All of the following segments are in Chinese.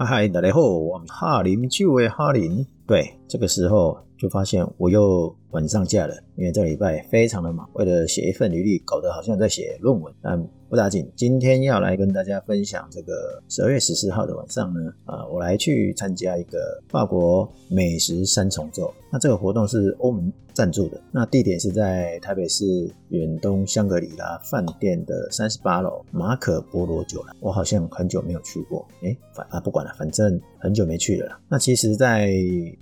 嗨嗨，大家好，我们哈林酒的哈林。对，这个时候就发现我又晚上假了，因为这礼拜非常的忙，为了写一份履历，搞得好像在写论文。但不打紧，今天要来跟大家分享这个十二月十四号的晚上呢，啊，我来去参加一个法国美食三重奏。那这个活动是欧盟赞助的，那地点是在台北市远东香格里拉饭店的三十八楼马可波罗酒廊。我好像很久没有去过，哎，反啊不管了，反正很久没去了。那其实，在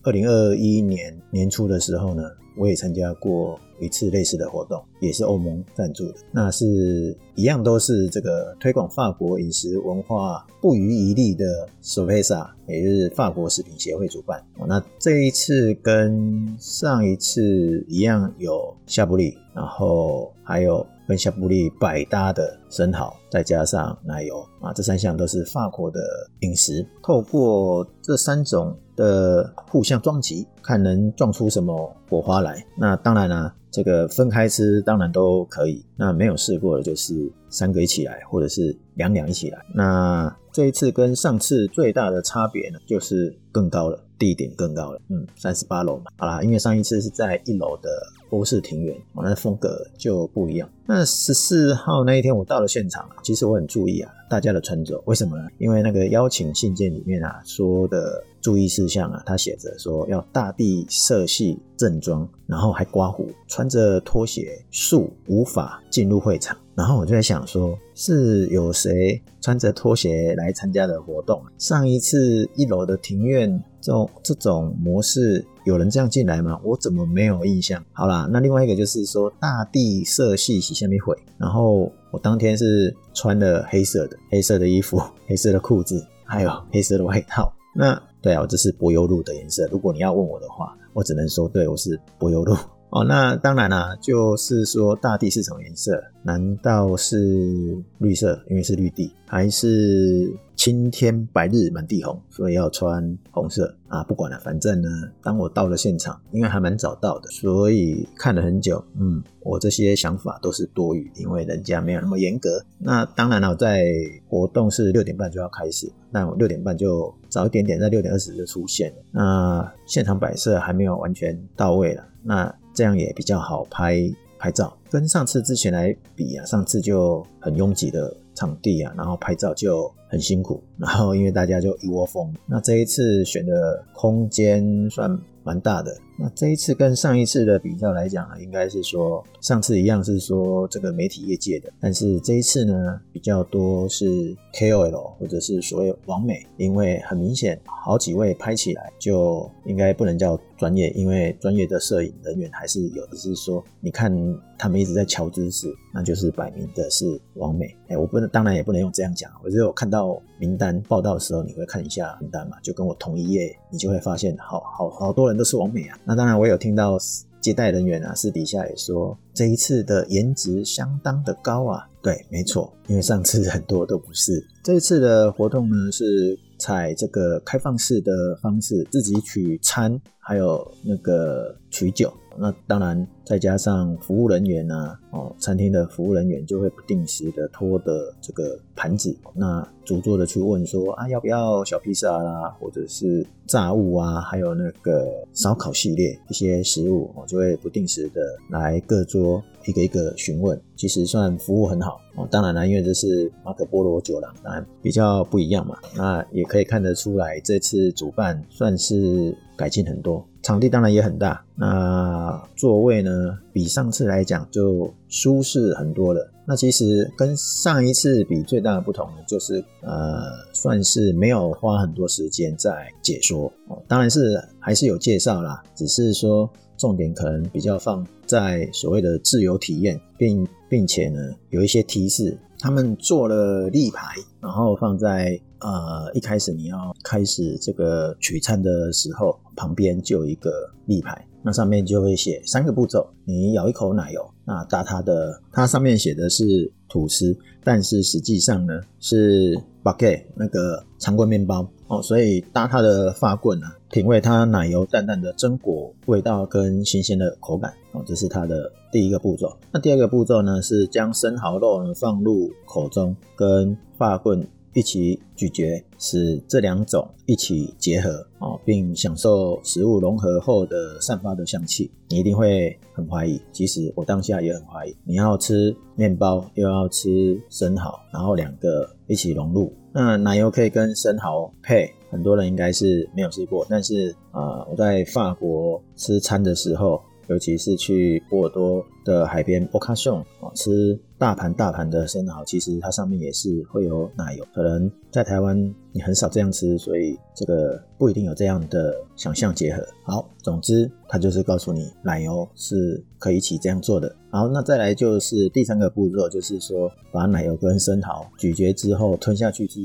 二零二二一年年初的时候呢，我也参加过。一次类似的活动，也是欧盟赞助的，那是一样都是这个推广法国饮食文化不遗余力的 s o p e s a 也就是法国食品协会主办。那这一次跟上一次一样，有夏布利，然后还有跟夏布利百搭的生蚝，再加上奶油啊，这三项都是法国的饮食。透过这三种的互相撞击，看能撞出什么火花来。那当然了。这个分开吃当然都可以，那没有试过的就是三个一起来，或者是两两一起来。那这一次跟上次最大的差别呢，就是更高了，地点更高了，嗯，三十八楼嘛。好啦，因为上一次是在一楼的欧式庭园，我那风格就不一样。那十四号那一天我到了现场，其实我很注意啊，大家的穿着，为什么呢？因为那个邀请信件里面啊说的。注意事项啊，他写着说要大地色系正装，然后还刮胡，穿着拖鞋，素无法进入会场。然后我就在想说，是有谁穿着拖鞋来参加的活动？上一次一楼的庭院这种这种模式，有人这样进来吗？我怎么没有印象？好啦，那另外一个就是说大地色系洗下面毁，然后我当天是穿了黑色的黑色的衣服，黑色的裤子，还有 黑色的外套。那对啊，我这是柏油路的颜色。如果你要问我的话，我只能说，对我是柏油路。哦，那当然啦，就是说大地是什么颜色？难道是绿色？因为是绿地，还是青天白日满地红，所以要穿红色啊？不管了，反正呢，当我到了现场，因为还蛮早到的，所以看了很久。嗯，我这些想法都是多余，因为人家没有那么严格。那当然了，在活动是六点半就要开始，那我六点半就早一点点，在六点二十就出现了。那现场摆设还没有完全到位了，那。这样也比较好拍拍照，跟上次之前来比啊，上次就很拥挤的场地啊，然后拍照就很辛苦，然后因为大家就一窝蜂，那这一次选的空间算。蛮大的。那这一次跟上一次的比较来讲啊，应该是说上次一样是说这个媒体业界的，但是这一次呢比较多是 KOL 或者是所谓网美，因为很明显好几位拍起来就应该不能叫专业，因为专业的摄影人员还是有的是说，你看他们一直在瞧姿势，那就是摆明的是网美。哎，我不能，当然也不能用这样讲，我只有看到名单报道的时候，你会看一下名单嘛，就跟我同一页，你就会发现好好好多人。都是完美啊！那当然，我有听到接待人员啊私底下也说，这一次的颜值相当的高啊。对，没错，因为上次很多都不是。这一次的活动呢，是采这个开放式的方式，自己取餐，还有那个取酒。那当然，再加上服务人员呢，哦，餐厅的服务人员就会不定时的拖的这个盘子，那主桌的去问说啊，要不要小披萨啦，或者是炸物啊，还有那个烧烤系列一些食物，我就会不定时的来各桌一个一个询问，其实算服务很好哦。当然了，因为这是马可波罗酒廊，当然比较不一样嘛，那也可以看得出来，这次主办算是改进很多。场地当然也很大，那座位呢比上次来讲就舒适很多了。那其实跟上一次比最大的不同呢就是呃，算是没有花很多时间在解说哦，当然是还是有介绍啦，只是说重点可能比较放在所谓的自由体验，并并且呢有一些提示，他们做了立牌，然后放在。呃，一开始你要开始这个取餐的时候，旁边就有一个立牌，那上面就会写三个步骤。你咬一口奶油，那搭它的，它上面写的是吐司，但是实际上呢是 b a g u e 那个长棍面包哦，所以搭它的发棍呢，品味它奶油淡淡的榛果味道跟新鲜的口感哦，这是它的第一个步骤。那第二个步骤呢是将生蚝肉呢放入口中，跟发棍。一起咀嚼，使这两种一起结合哦，并享受食物融合后的散发的香气，你一定会很怀疑。其实我当下也很怀疑，你要吃面包又要吃生蚝，然后两个一起融入，那奶油可以跟生蚝配，很多人应该是没有试过。但是啊，我在法国吃餐的时候。尤其是去波尔多的海边 o c a s i o n，吃大盘大盘的生蚝，其实它上面也是会有奶油。可能在台湾你很少这样吃，所以这个不一定有这样的想象结合。好，总之它就是告诉你奶油是可以一起这样做的。好，那再来就是第三个步骤，就是说把奶油跟生蚝咀嚼之后吞下去之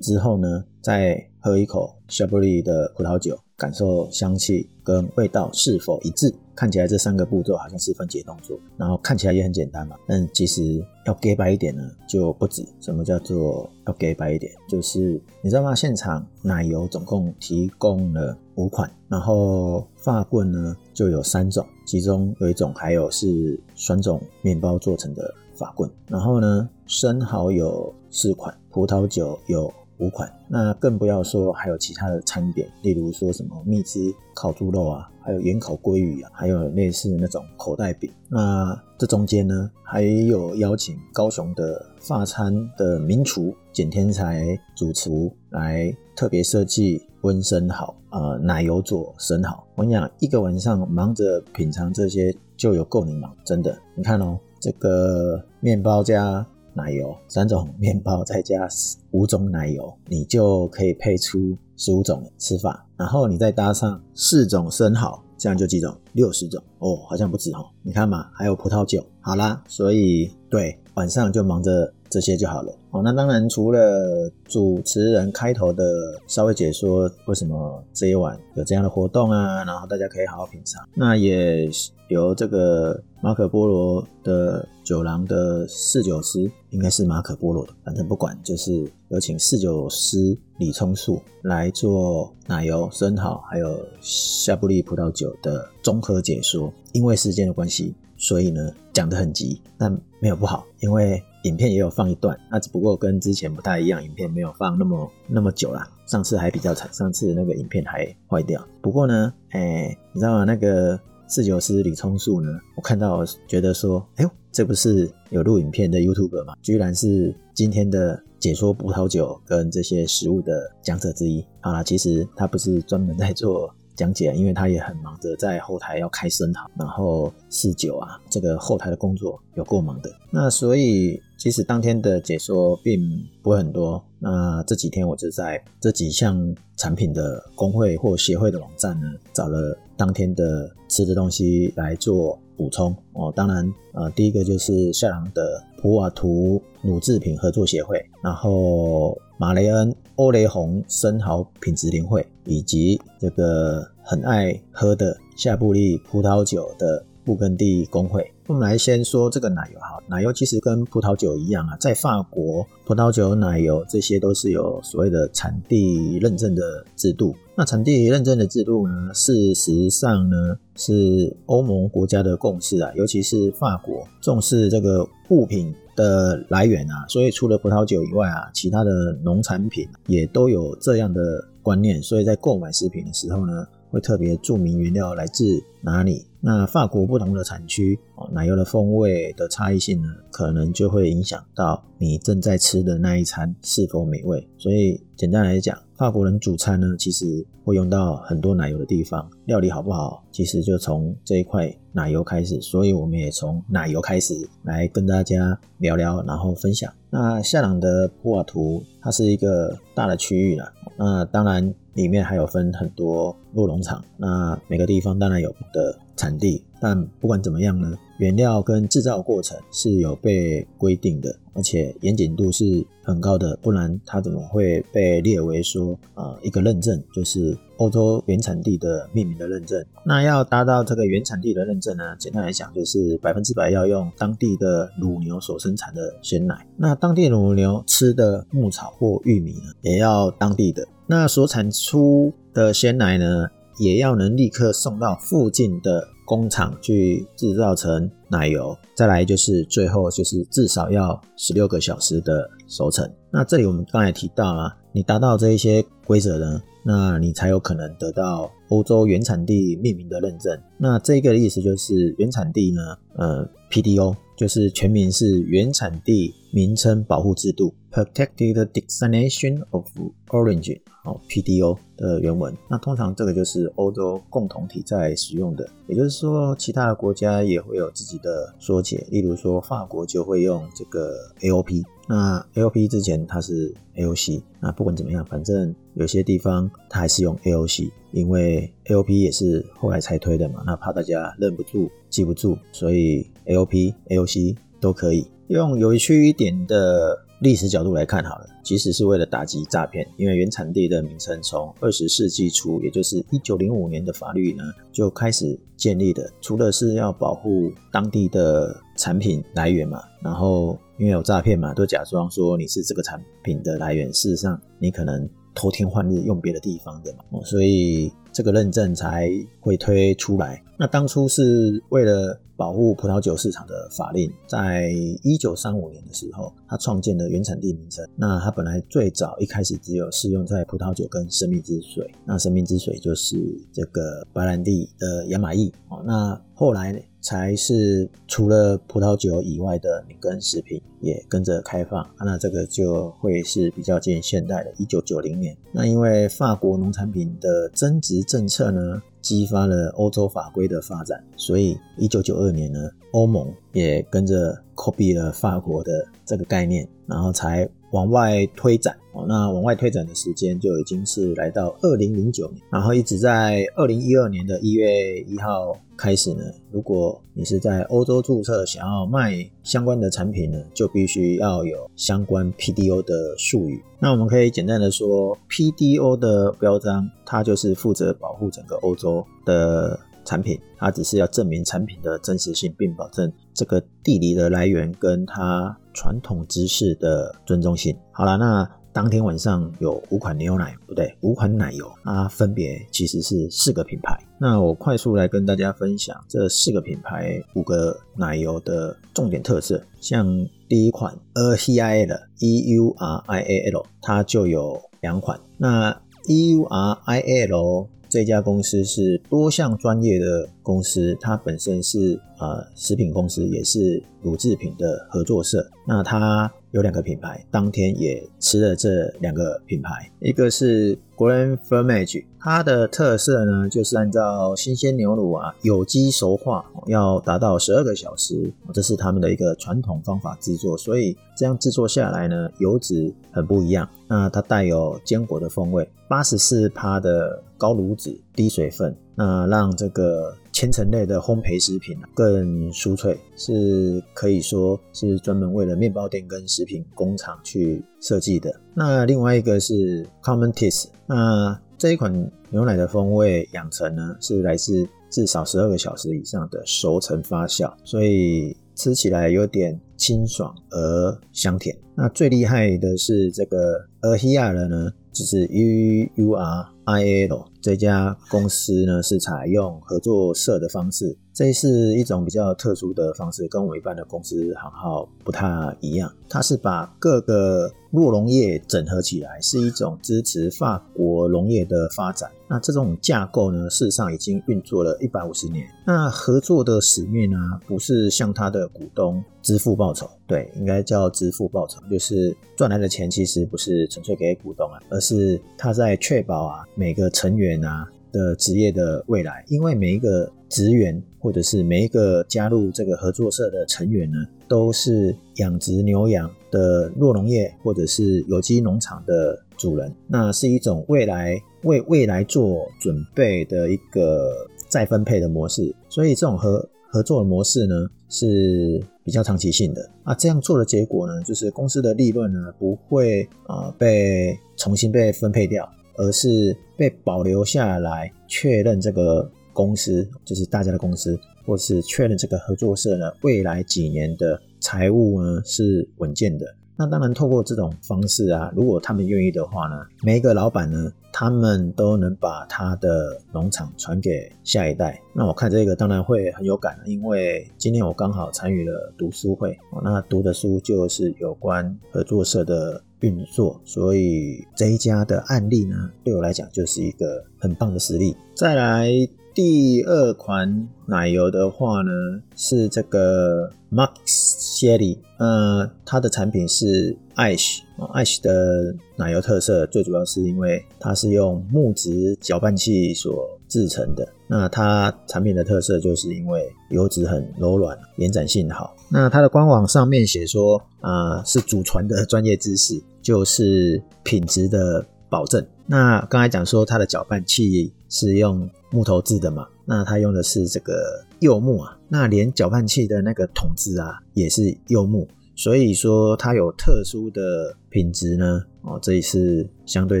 之后呢，再喝一口夏布利的葡萄酒。感受香气跟味道是否一致？看起来这三个步骤好像是分解动作，然后看起来也很简单嘛。但其实要给白一点呢，就不止。什么叫做要给白一点？就是你知道吗？现场奶油总共提供了五款，然后发棍呢就有三种，其中有一种还有是酸种面包做成的发棍。然后呢，生蚝有四款，葡萄酒有。五款，那更不要说还有其他的餐点，例如说什么蜜汁烤猪肉啊，还有盐烤鲑鱼啊，还有类似那种口袋饼。那这中间呢，还有邀请高雄的发餐的名厨简天才主厨来特别设计温生蚝，呃，奶油做生蚝。我跟你讲，一个晚上忙着品尝这些就有够你忙，真的。你看哦，这个面包加。奶油三种面包再加五种奶油，你就可以配出十五种吃法。然后你再搭上四种生蚝，这样就几种？六十种哦，好像不止哦。你看嘛，还有葡萄酒。好啦，所以对晚上就忙着这些就好了。哦，那当然除了主持人开头的稍微解说为什么这一晚有这样的活动啊，然后大家可以好好品尝。那也由这个马可波罗的。酒廊的侍酒师应该是马可波罗的，反正不管，就是有请侍酒师李聪树来做奶油、生蚝还有夏布利葡萄酒的综合解说。因为时间的关系，所以呢讲得很急，但没有不好，因为影片也有放一段，那只不过跟之前不太一样，影片没有放那么那么久啦。上次还比较惨，上次那个影片还坏掉。不过呢，哎，你知道吗？那个侍酒师李聪树呢，我看到觉得说，哎呦。这不是有录影片的 YouTube 吗？居然是今天的解说葡萄酒跟这些食物的讲者之一好啦！其实他不是专门在做讲解，因为他也很忙着在后台要开生蚝，然后试酒啊，这个后台的工作有够忙的。那所以其实当天的解说并不会很多。那这几天我就在这几项产品的工会或协会的网站呢，找了当天的吃的东西来做。补充哦，当然，呃，第一个就是夏朗的普瓦图乳制品合作协会，然后马雷恩欧雷红生蚝品质联会，以及这个很爱喝的夏布利葡萄酒的布根地工会。我们来先说这个奶油哈，奶油其实跟葡萄酒一样啊，在法国，葡萄酒、奶油这些都是有所谓的产地认证的制度。那产地认证的制度呢，事实上呢是欧盟国家的共识啊，尤其是法国重视这个物品的来源啊，所以除了葡萄酒以外啊，其他的农产品也都有这样的观念，所以在购买食品的时候呢。会特别注明原料来自哪里。那法国不同的产区哦，奶油的风味的差异性呢，可能就会影响到你正在吃的那一餐是否美味。所以简单来讲，法国人主餐呢，其实会用到很多奶油的地方。料理好不好，其实就从这一块奶油开始。所以我们也从奶油开始来跟大家聊聊，然后分享。那夏朗的普瓦图，它是一个大的区域了。那当然。里面还有分很多鹿茸场，那每个地方当然有的产地，但不管怎么样呢，原料跟制造过程是有被规定的，而且严谨度是很高的，不然它怎么会被列为说啊一个认证，就是欧洲原产地的命名的认证？那要达到这个原产地的认证呢，简单来讲就是百分之百要用当地的乳牛所生产的鲜奶，那当地乳牛吃的牧草或玉米呢，也要当地的。那所产出的鲜奶呢，也要能立刻送到附近的工厂去制造成奶油。再来就是最后就是至少要十六个小时的熟成。那这里我们刚才提到啊，你达到这一些规则呢，那你才有可能得到欧洲原产地命名的认证。那这个意思就是原产地呢，呃，PDO 就是全名是原产地名称保护制度 （Protected Designation of Origin）。哦，PDO 的原文，那通常这个就是欧洲共同体在使用的，也就是说，其他的国家也会有自己的缩写，例如说法国就会用这个 AOP，那 AOP 之前它是 AOC，那不管怎么样，反正有些地方它还是用 AOC，因为 AOP 也是后来才推的嘛，那怕大家认不住、记不住，所以 AOP、AOC 都可以用有趣一点的。历史角度来看好了，其实是为了打击诈骗，因为原产地的名称从二十世纪初，也就是一九零五年的法律呢就开始建立的。除了是要保护当地的产品来源嘛，然后因为有诈骗嘛，都假装说你是这个产品的来源，事实上你可能偷天换日用别的地方的嘛，所以这个认证才会推出来。那当初是为了。保护葡萄酒市场的法令，在一九三五年的时候，他创建了原产地名称。那他本来最早一开始只有适用在葡萄酒跟生命之水。那生命之水就是这个白兰地的亚马邑哦。那后来才是除了葡萄酒以外的米根食品也跟着开放。那这个就会是比较近现代的，一九九零年。那因为法国农产品的增值政策呢？激发了欧洲法规的发展，所以一九九二年呢，欧盟也跟着 copy 了法国的这个概念，然后才往外推展。哦，那往外推展的时间就已经是来到二零零九年，然后一直在二零一二年的一月一号开始呢。如果你是在欧洲注册，想要卖相关的产品呢，就必须要有相关 PDO 的术语。那我们可以简单的说，PDO 的标章，它就是负责保护整个欧洲的产品，它只是要证明产品的真实性，并保证这个地理的来源跟它传统知识的尊重性。好了，那。当天晚上有五款牛奶，不对，五款奶油，它分别其实是四个品牌。那我快速来跟大家分享这四个品牌五个奶油的重点特色。像第一款 A H I L E U R I A L，它就有两款。那 E U R I A L 这家公司是多项专业的公司，它本身是呃食品公司，也是乳制品的合作社。那它有两个品牌，当天也吃了这两个品牌，一个是 Grand Fermage，它的特色呢就是按照新鲜牛乳啊有机熟化要达到十二个小时，这是他们的一个传统方法制作，所以这样制作下来呢油脂很不一样，那它带有坚果的风味，八十四帕的高炉脂低水分，那让这个。千层类的烘焙食品更酥脆，是可以说是专门为了面包店跟食品工厂去设计的。那另外一个是 Common Taste，那这一款牛奶的风味养成呢，是来自至少十二个小时以上的熟成发酵，所以吃起来有点清爽而香甜。那最厉害的是这个 a h i a 的呢，就是 U U R I L。这家公司呢是采用合作社的方式，这是一种比较特殊的方式，跟我们一般的公司行号不太一样。它是把各个弱农业整合起来，是一种支持法国农业的发展。那这种架构呢，事实上已经运作了一百五十年。那合作的使命呢，不是向他的股东支付报酬，对，应该叫支付报酬，就是赚来的钱其实不是纯粹给股东啊，而是他在确保啊每个成员。啊的职业的未来，因为每一个职员或者是每一个加入这个合作社的成员呢，都是养殖牛羊的弱农业或者是有机农场的主人，那是一种未来为未来做准备的一个再分配的模式，所以这种合合作模式呢是比较长期性的啊，这样做的结果呢，就是公司的利润呢不会啊被重新被分配掉。而是被保留下来，确认这个公司就是大家的公司，或是确认这个合作社呢未来几年的财务呢是稳健的。那当然，透过这种方式啊，如果他们愿意的话呢，每一个老板呢，他们都能把他的农场传给下一代。那我看这个当然会很有感，因为今天我刚好参与了读书会，那读的书就是有关合作社的。运作，所以这一家的案例呢，对我来讲就是一个很棒的实例。再来第二款奶油的话呢，是这个 Max Sherry 呃，它的产品是 Ice，Ice 的奶油特色最主要是因为它是用木质搅拌器所制成的。那它产品的特色就是因为油脂很柔软，延展性好。那它的官网上面写说，啊，是祖传的专业知识，就是品质的保证。那刚才讲说它的搅拌器是用木头制的嘛，那它用的是这个柚木啊，那连搅拌器的那个桶子啊也是柚木。所以说它有特殊的品质呢，哦，这也是相对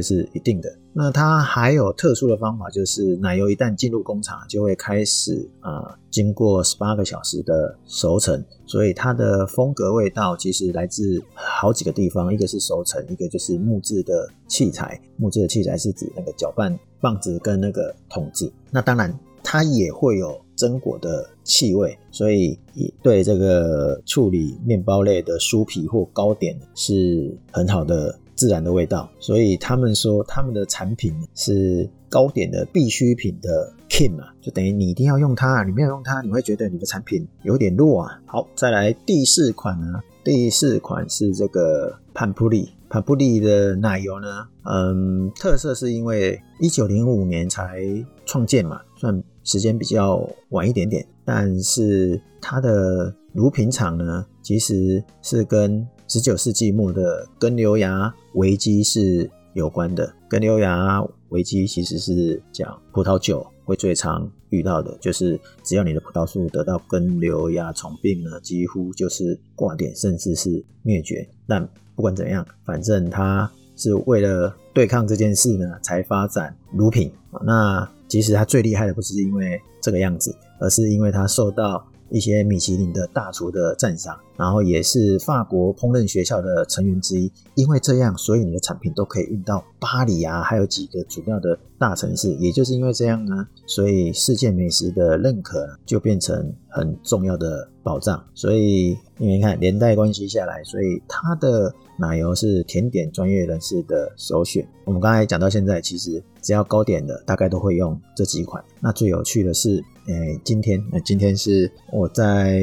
是一定的。那它还有特殊的方法，就是奶油一旦进入工厂，就会开始啊，经过十八个小时的熟成，所以它的风格味道其实来自好几个地方，一个是熟成，一个就是木质的器材，木质的器材是指那个搅拌棒子跟那个桶子。那当然它也会有。榛果的气味，所以对这个处理面包类的酥皮或糕点是很好的自然的味道。所以他们说他们的产品是糕点的必需品的 king 啊，就等于你一定要用它，你没有用它，你会觉得你的产品有点弱啊。好，再来第四款呢，第四款是这个潘普利。潘普利的奶油呢，嗯，特色是因为一九零五年才创建嘛，算时间比较晚一点点。但是它的乳品厂呢，其实是跟十九世纪末的根瘤芽危机是有关的。根瘤芽危机其实是讲葡萄酒会最常遇到的，就是只要你的葡萄树得到根瘤蚜虫病呢，几乎就是挂点，甚至是灭绝。但不管怎样，反正它是为了对抗这件事呢，才发展乳品。那其实它最厉害的不是因为这个样子，而是因为它受到一些米其林的大厨的赞赏。然后也是法国烹饪学校的成员之一，因为这样，所以你的产品都可以运到巴黎啊，还有几个主要的大城市。也就是因为这样呢，所以世界美食的认可就变成很重要的保障。所以你们看连带关系下来，所以它的奶油是甜点专业人士的首选。我们刚才讲到现在，其实只要糕点的大概都会用这几款。那最有趣的是，诶，今天，那今天是我在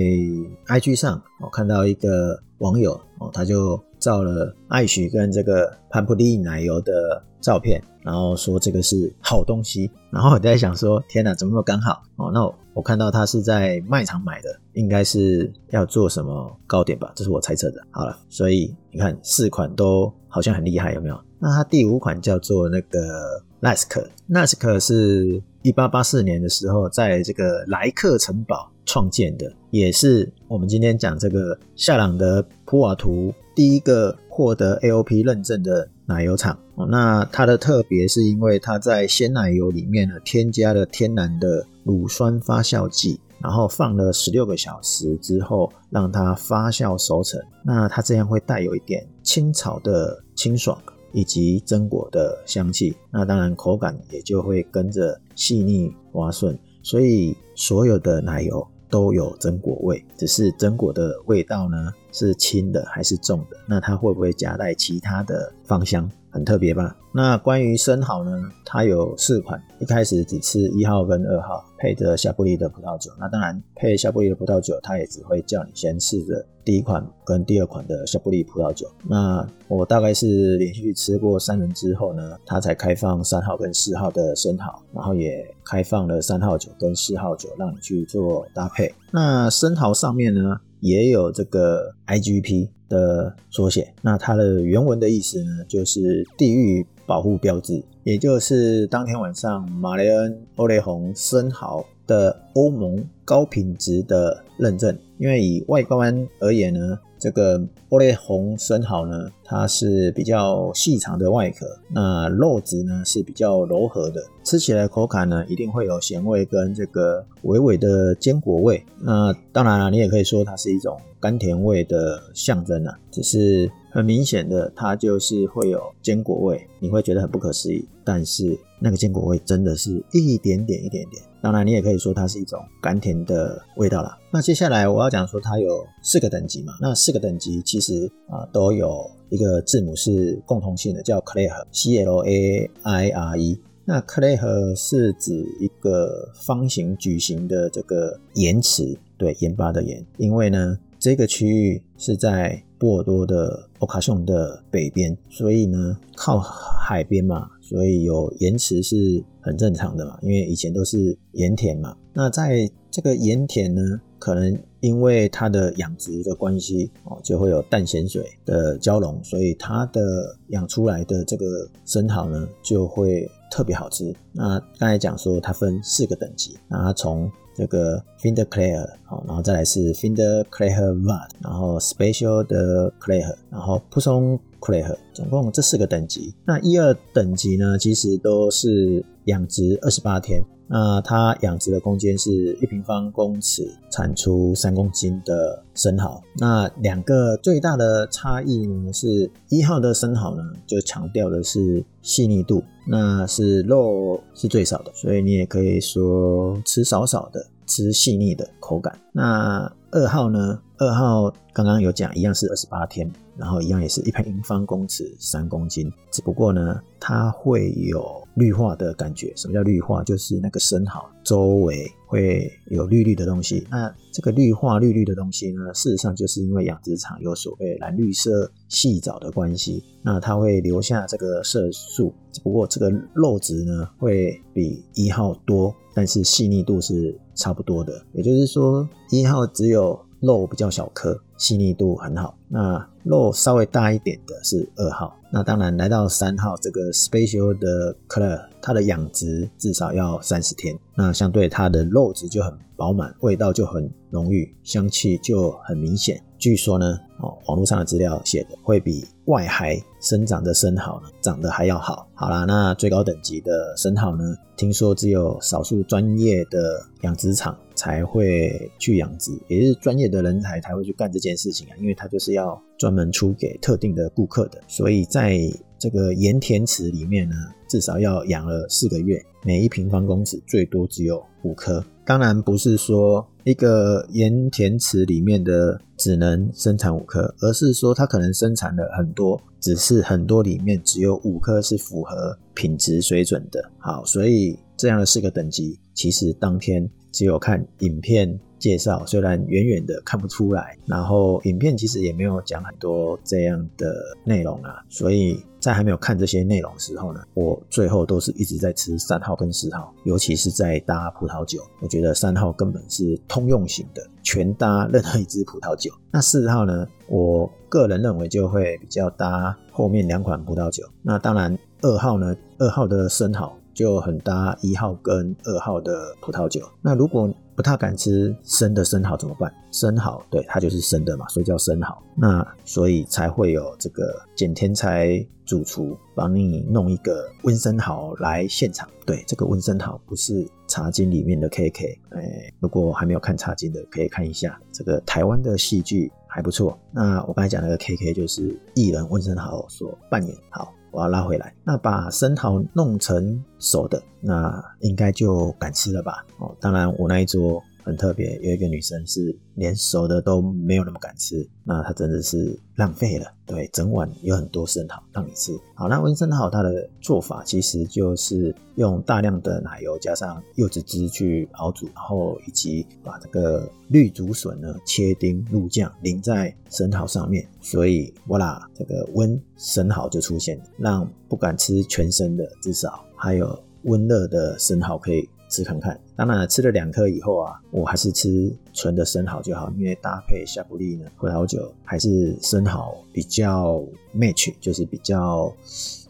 IG 上我看。到一个网友哦，他就照了艾许跟这个潘普利奶油的照片，然后说这个是好东西。然后我在想说，天哪，怎么那么刚好哦？那我看到他是在卖场买的，应该是要做什么糕点吧？这是我猜测的。好了，所以你看四款都好像很厉害，有没有？那它第五款叫做那个 Lask，Lask 是一八八四年的时候在这个莱克城堡。创建的也是我们今天讲这个夏朗德普瓦图第一个获得 AOP 认证的奶油厂哦。那它的特别是因为它在鲜奶油里面呢添加了天然的乳酸发酵剂，然后放了十六个小时之后让它发酵熟成。那它这样会带有一点青草的清爽以及榛果的香气，那当然口感也就会跟着细腻滑顺。所以所有的奶油。都有榛果味，只是榛果的味道呢是轻的还是重的？那它会不会夹带其他的芳香？很特别吧？那关于生蚝呢？它有四款，一开始只吃一号跟二号，配着夏布利的葡萄酒。那当然配夏布利的葡萄酒，它也只会叫你先试着第一款跟第二款的夏布利葡萄酒。那我大概是连续吃过三轮之后呢，它才开放三号跟四号的生蚝，然后也开放了三号酒跟四号酒让你去做搭配。那生蚝上面呢？也有这个 IGP 的缩写，那它的原文的意思呢，就是地域保护标志，也就是当天晚上马雷恩欧雷红生蚝的欧盟高品质的认证。因为以外观而言呢。这个欧雷红生蚝呢，它是比较细长的外壳，那肉质呢是比较柔和的，吃起来口感呢一定会有咸味跟这个微微的坚果味。那当然了，你也可以说它是一种甘甜味的象征啊，只是很明显的，它就是会有坚果味，你会觉得很不可思议，但是那个坚果味真的是一点点一点点。当然，你也可以说它是一种甘甜的味道啦。那接下来我要讲说它有四个等级嘛，那四个等级其实啊都有一个字母是共同性的，叫 clair，C L A I R E。那 clair 是指一个方形矩形的这个盐池，对，盐巴的盐。因为呢，这个区域是在波尔多的欧卡雄的北边，所以呢，靠海边嘛，所以有盐池是很正常的嘛。因为以前都是盐田嘛。那在这个盐田呢，可能因为它的养殖的关系哦，就会有淡咸水的交融，所以它的养出来的这个生蚝呢，就会。特别好吃。那刚才讲说它分四个等级，那它从这个 Finder Clare 好，然后再来是 Finder Clare vat，然后 Special 的 Clare，然后 p u s o n Clare，总共这四个等级。那一二等级呢，其实都是养殖二十八天。那它养殖的空间是一平方公尺，产出三公斤的生蚝。那两个最大的差异呢，是一号的生蚝呢，就强调的是细腻度，那是肉是最少的，所以你也可以说吃少少的，吃细腻的口感。那二号呢？二号刚刚有讲，一样是二十八天，然后一样也是一平方公尺三公斤，只不过呢，它会有。绿化的感觉，什么叫绿化？就是那个生蚝周围会有绿绿的东西。那这个绿化绿绿的东西呢，事实上就是因为养殖场有所谓蓝绿色细藻的关系，那它会留下这个色素。只不过这个肉质呢，会比一号多，但是细腻度是差不多的。也就是说，一号只有肉比较小颗，细腻度很好。那肉稍微大一点的是二号。那当然，来到三号这个 special 的 color，它的养殖至少要三十天。那相对它的肉质就很饱满，味道就很浓郁，香气就很明显。据说呢，哦，网络上的资料写的会比外海生长的生蚝呢长得还要好。好啦，那最高等级的生蚝呢，听说只有少数专业的养殖场才会去养殖，也是专业的人才才会去干这件事情啊，因为它就是要。专门出给特定的顾客的，所以在这个盐田池里面呢，至少要养了四个月，每一平方公尺最多只有五颗。当然不是说一个盐田池里面的只能生产五颗，而是说它可能生产了很多，只是很多里面只有五颗是符合品质水准的。好，所以这样的四个等级，其实当天只有看影片。介绍虽然远远的看不出来，然后影片其实也没有讲很多这样的内容啊，所以在还没有看这些内容的时候呢，我最后都是一直在吃三号跟四号，尤其是在搭葡萄酒，我觉得三号根本是通用型的，全搭任何一支葡萄酒。那四号呢，我个人认为就会比较搭后面两款葡萄酒。那当然二号呢，二号的生蚝就很搭一号跟二号的葡萄酒。那如果不太敢吃生的生蚝怎么办？生蚝对它就是生的嘛，所以叫生蚝。那所以才会有这个简天才主厨帮你弄一个温生蚝来现场。对，这个温生蚝不是茶经里面的 KK。哎，如果还没有看茶经的，可以看一下这个台湾的戏剧还不错。那我刚才讲那个 KK 就是艺人温生蚝所扮演。好。我要拉回来，那把生蚝弄成熟的，那应该就敢吃了吧？哦，当然我那一桌。很特别，有一个女生是连熟的都没有那么敢吃，那她真的是浪费了。对，整碗有很多生蚝让你吃。好，那温生蚝它的做法其实就是用大量的奶油加上柚子汁去熬煮，然后以及把这个绿竹笋呢切丁入酱淋在生蚝上面，所以哇啦，这个温生蚝就出现，让不敢吃全生的至少还有温热的生蚝可以。吃看看，当然了，吃了两颗以后啊，我还是吃纯的生蚝就好，因为搭配夏布利呢，葡萄酒还是生蚝比较 match，就是比较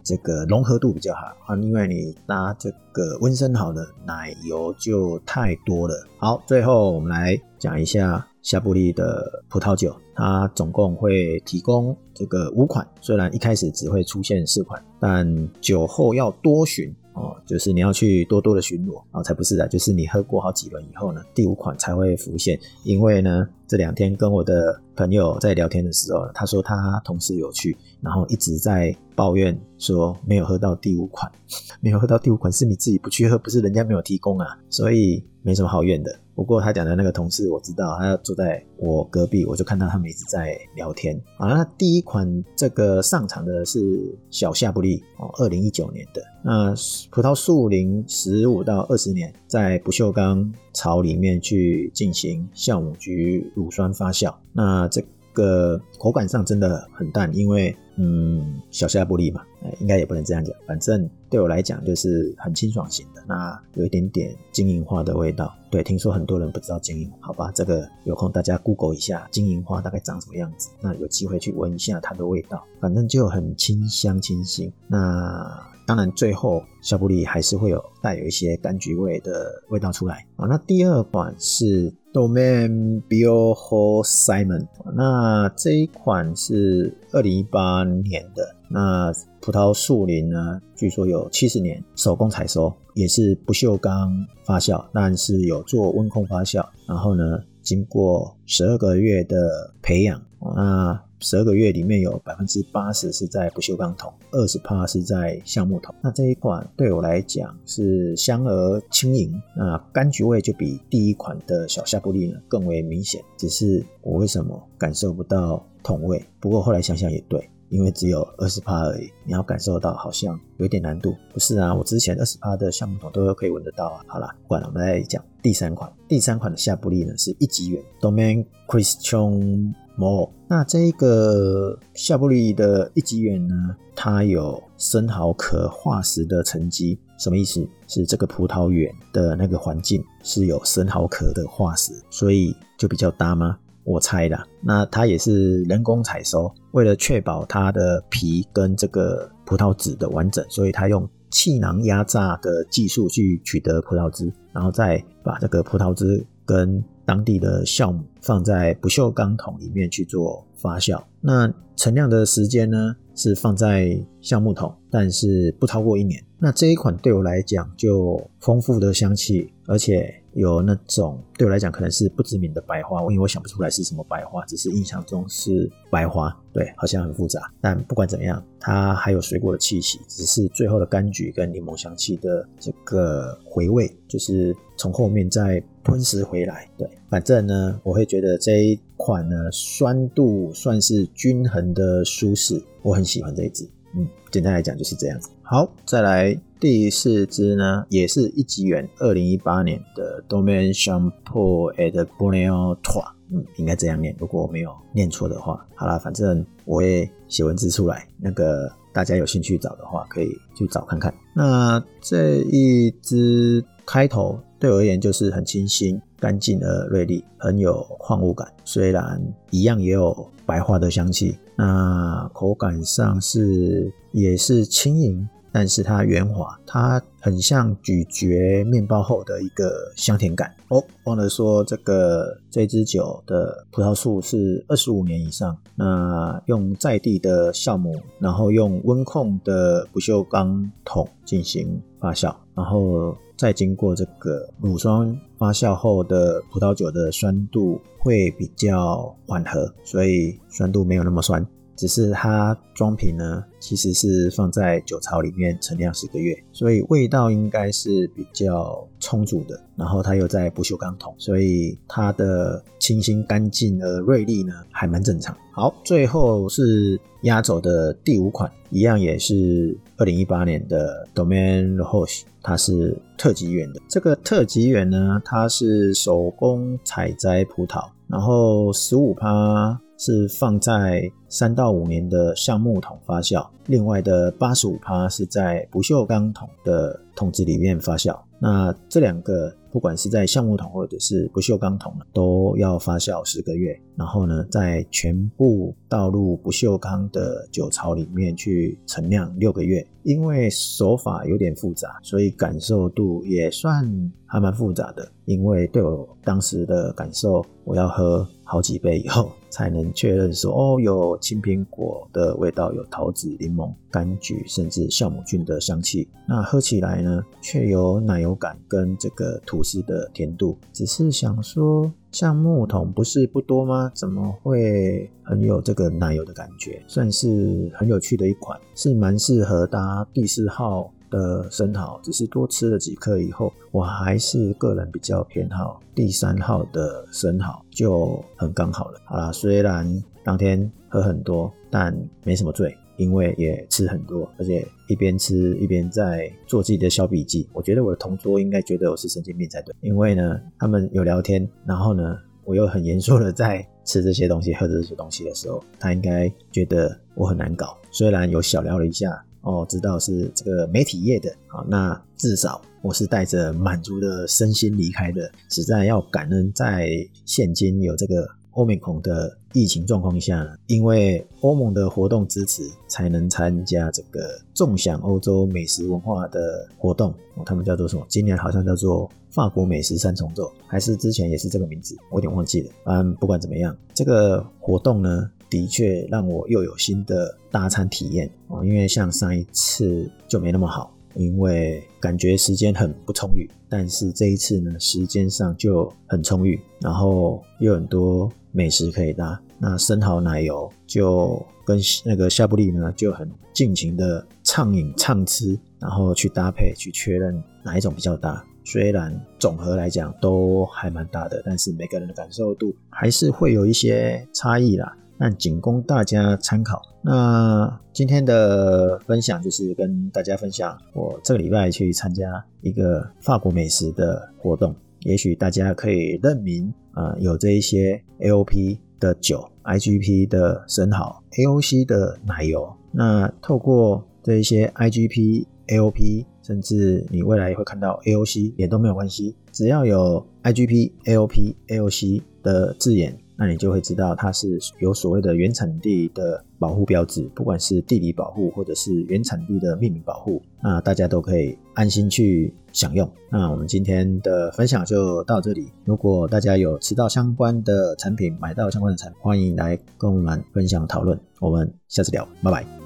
这个融合度比较好啊。因为你搭这个温生蚝的奶油就太多了。好，最后我们来讲一下夏布利的葡萄酒，它总共会提供这个五款，虽然一开始只会出现四款，但酒后要多寻。哦，就是你要去多多的巡逻啊，才不是的，就是你喝过好几轮以后呢，第五款才会浮现，因为呢，这两天跟我的朋友在聊天的时候，他说他同事有去，然后一直在抱怨说没有喝到第五款，没有喝到第五款是你自己不去喝，不是人家没有提供啊，所以没什么好怨的。不过他讲的那个同事我知道，他要坐在我隔壁，我就看到他们一直在聊天。好，那第一款这个上场的是小夏布利哦，二零一九年的。那葡萄树龄十五到二十年，在不锈钢槽里面去进行酵母菊乳酸发酵。那这个口感上真的很淡，因为嗯小夏布利嘛，应该也不能这样讲。反正对我来讲就是很清爽型的，那有一点点金银花的味道。对，听说很多人不知道金银，好吧，这个有空大家 Google 一下金银花大概长什么样子，那有机会去闻一下它的味道，反正就很清香清新。那当然，最后夏布利还是会有带有一些柑橘味的味道出来啊。那第二款是 Domain Bio Ho Simon，那这一款是二零一八年的。那葡萄树林呢，据说有七十年手工采收，也是不锈钢发酵，但是有做温控发酵。然后呢，经过十二个月的培养，那。十二个月里面有百分之八十是在不锈钢桶，二十帕是在橡木桶。那这一款对我来讲是香而轻盈，那柑橘味就比第一款的小夏布利呢更为明显。只是我为什么感受不到桶味？不过后来想想也对，因为只有二十帕而已，你要感受到好像有点难度。不是啊，我之前二十帕的橡木桶都可以闻得到啊。好了，不管了，我们来讲第三款。第三款的夏布利呢是一级元，Domain Christian。哦，那这个夏布利的一级园呢，它有生蚝壳化石的沉积，什么意思？是这个葡萄园的那个环境是有生蚝壳的化石，所以就比较搭吗？我猜的。那它也是人工采收，为了确保它的皮跟这个葡萄籽的完整，所以它用气囊压榨的技术去取得葡萄汁，然后再把这个葡萄汁跟当地的酵母放在不锈钢桶里面去做发酵，那陈酿的时间呢是放在橡木桶，但是不超过一年。那这一款对我来讲就丰富的香气，而且。有那种对我来讲可能是不知名的白花，因为我想不出来是什么白花，只是印象中是白花，对，好像很复杂。但不管怎么样，它还有水果的气息，只是最后的柑橘跟柠檬香气的这个回味，就是从后面再吞食回来。对，反正呢，我会觉得这一款呢酸度算是均衡的舒适，我很喜欢这一支。嗯，简单来讲就是这样子。好，再来。第四支呢，也是一级元，二零一八年的 Domain Shampoo et Bonnetot 嗯，应该这样念，如果我没有念错的话。好啦，反正我会写文字出来，那个大家有兴趣找的话，可以去找看看。那这一支开头对我而言就是很清新、干净而锐利，很有矿物感。虽然一样也有白桦的香气，那口感上是也是轻盈。但是它圆滑，它很像咀嚼面包后的一个香甜感哦。忘了说，这个这支酒的葡萄树是二十五年以上，那用在地的酵母，然后用温控的不锈钢桶进行发酵，然后再经过这个乳酸发酵后的葡萄酒的酸度会比较缓和，所以酸度没有那么酸。只是它装瓶呢，其实是放在酒槽里面陈酿十个月，所以味道应该是比较充足的。然后它又在不锈钢桶，所以它的清新干净而锐利呢，还蛮正常。好，最后是压轴的第五款，一样也是二零一八年的 Domain Roche，它是特级园的。这个特级园呢，它是手工采摘葡萄，然后十五趴。是放在三到五年的橡木桶发酵，另外的八十五趴是在不锈钢桶的桶子里面发酵。那这两个。不管是在橡木桶或者是不锈钢桶都要发酵十个月，然后呢，再全部倒入不锈钢的酒槽里面去陈酿六个月。因为手法有点复杂，所以感受度也算还蛮复杂的。因为对我当时的感受，我要喝好几杯以后才能确认说，哦，有青苹果的味道，有桃子、柠檬、柑橘，甚至酵母菌的香气。那喝起来呢，却有奶油感跟这个。吐司的甜度，只是想说，橡木桶不是不多吗？怎么会很有这个奶油的感觉？算是很有趣的一款，是蛮适合搭第四号的生蚝。只是多吃了几颗以后，我还是个人比较偏好第三号的生蚝，就很刚好了。好啦，虽然当天喝很多，但没什么醉。因为也吃很多，而且一边吃一边在做自己的小笔记。我觉得我的同桌应该觉得我是神经病才对，因为呢，他们有聊天，然后呢，我又很严肃的在吃这些东西、喝这些东西的时候，他应该觉得我很难搞。虽然有小聊了一下，哦，知道是这个媒体业的，好，那至少我是带着满足的身心离开的，实在要感恩在现今有这个。欧美孔的疫情状况下，因为欧盟的活动支持，才能参加这个纵享欧洲美食文化的活动。他们叫做什么？今年好像叫做法国美食三重奏，还是之前也是这个名字？我有点忘记了。嗯，不管怎么样，这个活动呢，的确让我又有新的大餐体验哦。因为像上一次就没那么好。因为感觉时间很不充裕，但是这一次呢，时间上就很充裕，然后又很多美食可以搭。那生蚝奶油就跟那个夏布利呢，就很尽情的畅饮畅吃，然后去搭配去确认哪一种比较搭。虽然总和来讲都还蛮大的，但是每个人的感受度还是会有一些差异啦。那仅供大家参考。那今天的分享就是跟大家分享，我这个礼拜去参加一个法国美食的活动。也许大家可以认明啊，有这一些 AOP 的酒、IGP 的生蚝、AOC 的奶油。那透过这一些 IGP、AOP，甚至你未来会看到 AOC，也都没有关系，只要有 IGP、AOP、AOC 的字眼。那你就会知道它是有所谓的原产地的保护标志，不管是地理保护或者是原产地的命名保护，那大家都可以安心去享用。那我们今天的分享就到这里。如果大家有吃到相关的产品，买到相关的产品，欢迎来跟我们分享讨论。我们下次聊，拜拜。